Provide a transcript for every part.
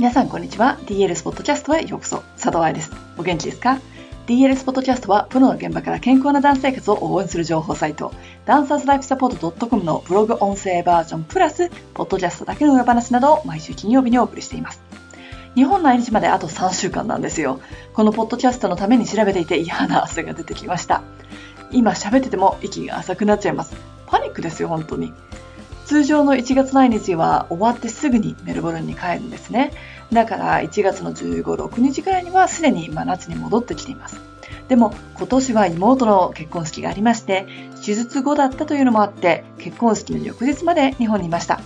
皆さんこんにちは。DL スポットキャストへようこそ。佐藤愛です。お元気ですか？DL スポットキャストはプロの現場から健康なダンス生活を応援する情報サイト。ダンサーズライフサポート .com のブログ音声バージョンプラスポッドキャストだけの裏話などを毎週金曜日にお送りしています。日本来日まであと3週間なんですよ。このポッドキャストのために調べていて嫌な汗が出てきました。今喋ってても息が浅くなっちゃいます。パニックですよ本当に。通常の1月来日は終わってすぐにメルボルンに帰るんですね。だから1月の15、6日くらいにはすでに真夏に戻ってきています。でも今年は妹の結婚式がありまして、手術後だったというのもあって、結婚式の翌日まで日本にいました。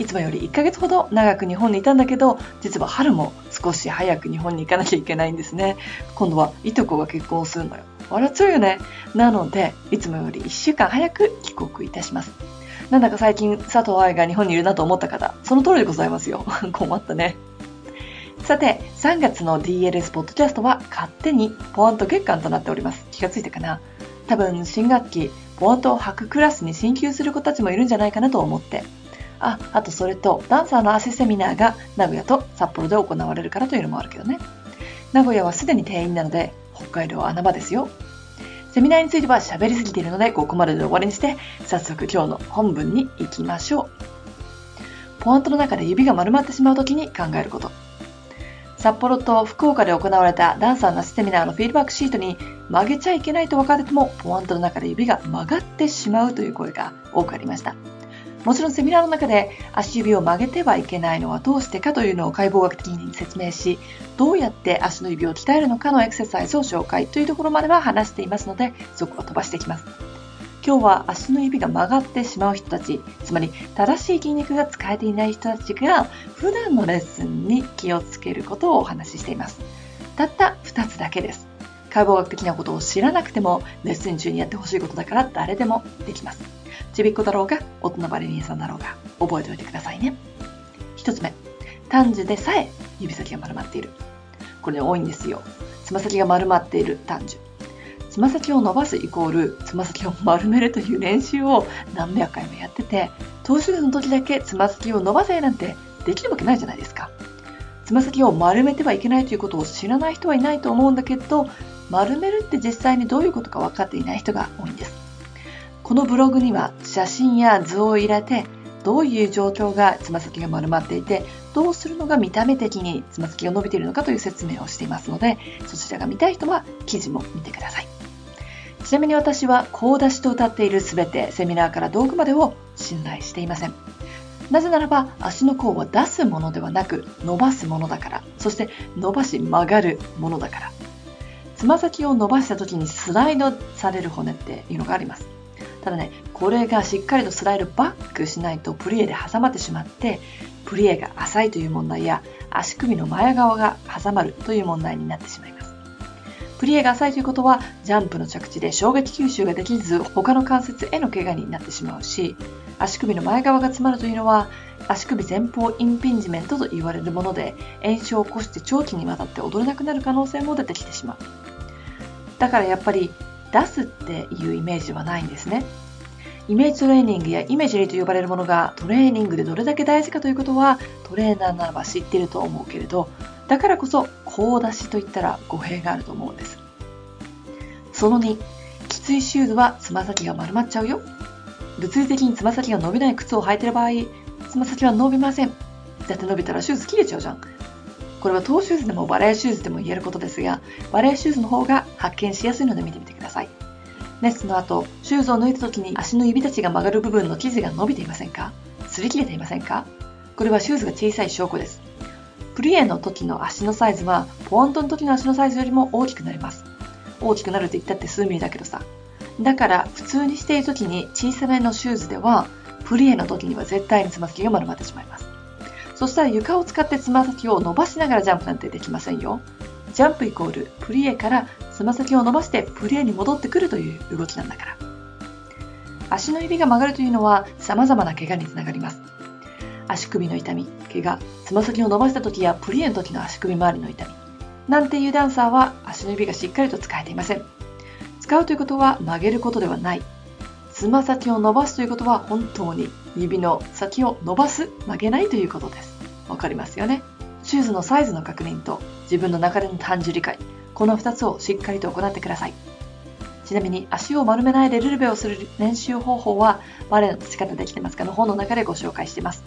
いつもより1ヶ月ほど長く日本にいたんだけど、実は春も少し早く日本に行かなきゃいけないんですね。今度はいとこが結婚するのよ。笑っちゃうよね。なので、いつもより1週間早く帰国いたします。なんだか最近佐藤愛が日本にいるなと思った方、その通りでございますよ。困ったね。さて、3月の DLS ポッドキャストは勝手にポワント月間となっております。気がついたかな？多分新学期、ポワントを履くクラスに進級する子たちもいるんじゃないかなと思って。あ、あとそれと、ダンサーのアシセミナーが名古屋と札幌で行われるからというのもあるけどね。名古屋はすでに定員なので、北海道は穴場ですよ。セミナーについては喋りすぎているので、ここまでで終わりにして、早速今日の本文に行きましょう。ポイントの中で指が丸まってしまうときに考えること。札幌と福岡で行われたダンサーなしセミナーのフィードバックシートに曲げちゃいけないと分かってても、ポイントの中で指が曲がってしまうという声が多くありました。もちろんセミナーの中で足指を曲げてはいけないのはどうしてかというのを解剖学的に説明し、どうやって足の指を鍛えるのかのエクササイズを紹介というところまでは話していますので、そこを飛ばしていきます。今日は足の指が曲がってしまう人たち、つまり正しい筋肉が使えていない人たちが普段のレッスンに気をつけることをお話ししています。たった2つだけです。解剖学的なことを知らなくてもレッスン中にやってほしいことだから誰でもできます。ちびっこだろうが、大人バレリーさんだろうが、覚えておいてくださいね。一つ目、短樹でさえ指先が丸まっている。これね、多いんですよ。つま先が丸まっている短樹。つま先を伸ばすイコール、つま先を丸めるという練習を何百回もやってて、投手の時だけつま先を伸ばせなんてできるわけないじゃないですか。つま先を丸めてはいけないということを知らない人はいないと思うんだけど、丸めるって実際にどういうことか分かっていない人が多いんです。このブログには写真や図を入れてどういう状況がつま先が丸まっていてどうするのが見た目的につま先が伸びているのかという説明をしていますのでそちらが見たい人は記事も見てください。ちなみに私はこう出しと歌っている全てセミナーから道具までを信頼していません。なぜならば足の甲は出すものではなく伸ばすものだから。そして伸ばし曲がるものだから。つま先を伸ばした時にスライドされる骨っていうのがありますただね、これがしっかりとスライドバックしないとプリエで挟まってしまって、プリエが浅いという問題や足首の前側が挟まるという問題になってしまいます。プリエが浅いということは、ジャンプの着地で衝撃吸収ができず、他の関節への怪我になってしまうし、足首の前側が詰まるというのは、足首前方インピンジメントと言われるもので、炎症を起こして長期にわたって踊れなくなる可能性も出てきてしまう。だからやっぱり出すっていうイメージはないんですね。イメージトレーニングやイメージリーと呼ばれるものがトレーニングでどれだけ大事かということはトレーナーならば知っていると思うけれど、だからこそこ出しと言ったら語弊があると思うんです。その2、きついシューズはつま先が丸まっちゃうよ。物理的につま先が伸びない靴を履いてる場合、つま先は伸びません。だって伸びたらシューズ切れちゃうじゃん。これはトーシューズでもバレエシューズでも言えることですが、バレエシューズの方が発見しやすいので見てみてください。レッスンの後、シューズを脱いだ時に足の指たちが曲がる部分の生地が伸びていませんか？擦り切れていませんか？これはシューズが小さい証拠です。プリエの時の足のサイズは、ポワントの時の足のサイズよりも大きくなります。大きくなると言ったって数ミリだけどさ。だから、普通にしている時に小さめのシューズでは、プリエの時には絶対につま先が丸まってしまいます。そしたら床を使ってつま先を伸ばしながらジャンプなんてできませんよ。ジャンプイコールプリエからつま先を伸ばしてプリエに戻ってくるという動きなんだから。足の指が曲がるというのは様々な怪我につながります。足首の痛み、怪我、つま先を伸ばした時やプリエの時の足首周りの痛み。なんていうダンサーは足の指がしっかりと使えていません。使うということは曲げることではない。つま先を伸ばすということは本当に指の先を伸ばす、曲げないということです。わかりますよねシューズのサイズの確認と自分の中での単純理解、この2つをしっかりと行ってください。ちなみに足を丸めないでルルベをする練習方法はバレエの立ち方できてますかの本の中でご紹介しています。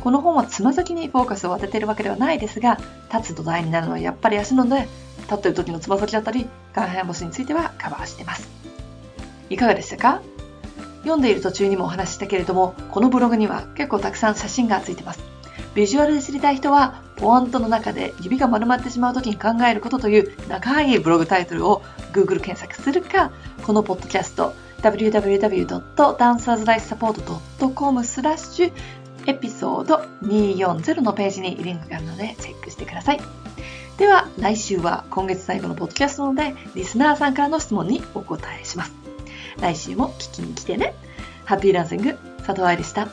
この本はつま先にフォーカスを当てているわけではないですが、立つ土台になるのはやっぱり足なので、立ってる時のつま先だったり、外反母趾についてはカバーしています。いかがでしたか？読んでいる途中にもお話ししたけれども、このブログには結構たくさん写真がついてます。ビジュアルで知りたい人は、ポワントの中で指が丸まってしまう時に考えることという長いブログタイトルを Google 検索するか、このポッドキャスト www.dancerslifesupport.com スラッシュエピソード240のページにリンクがあるのでチェックしてください。では来週は今月最後のポッドキャストなのでリスナーさんからの質問にお答えします。来週も聞きに来てね。ハッピーランシング、佐藤愛でした。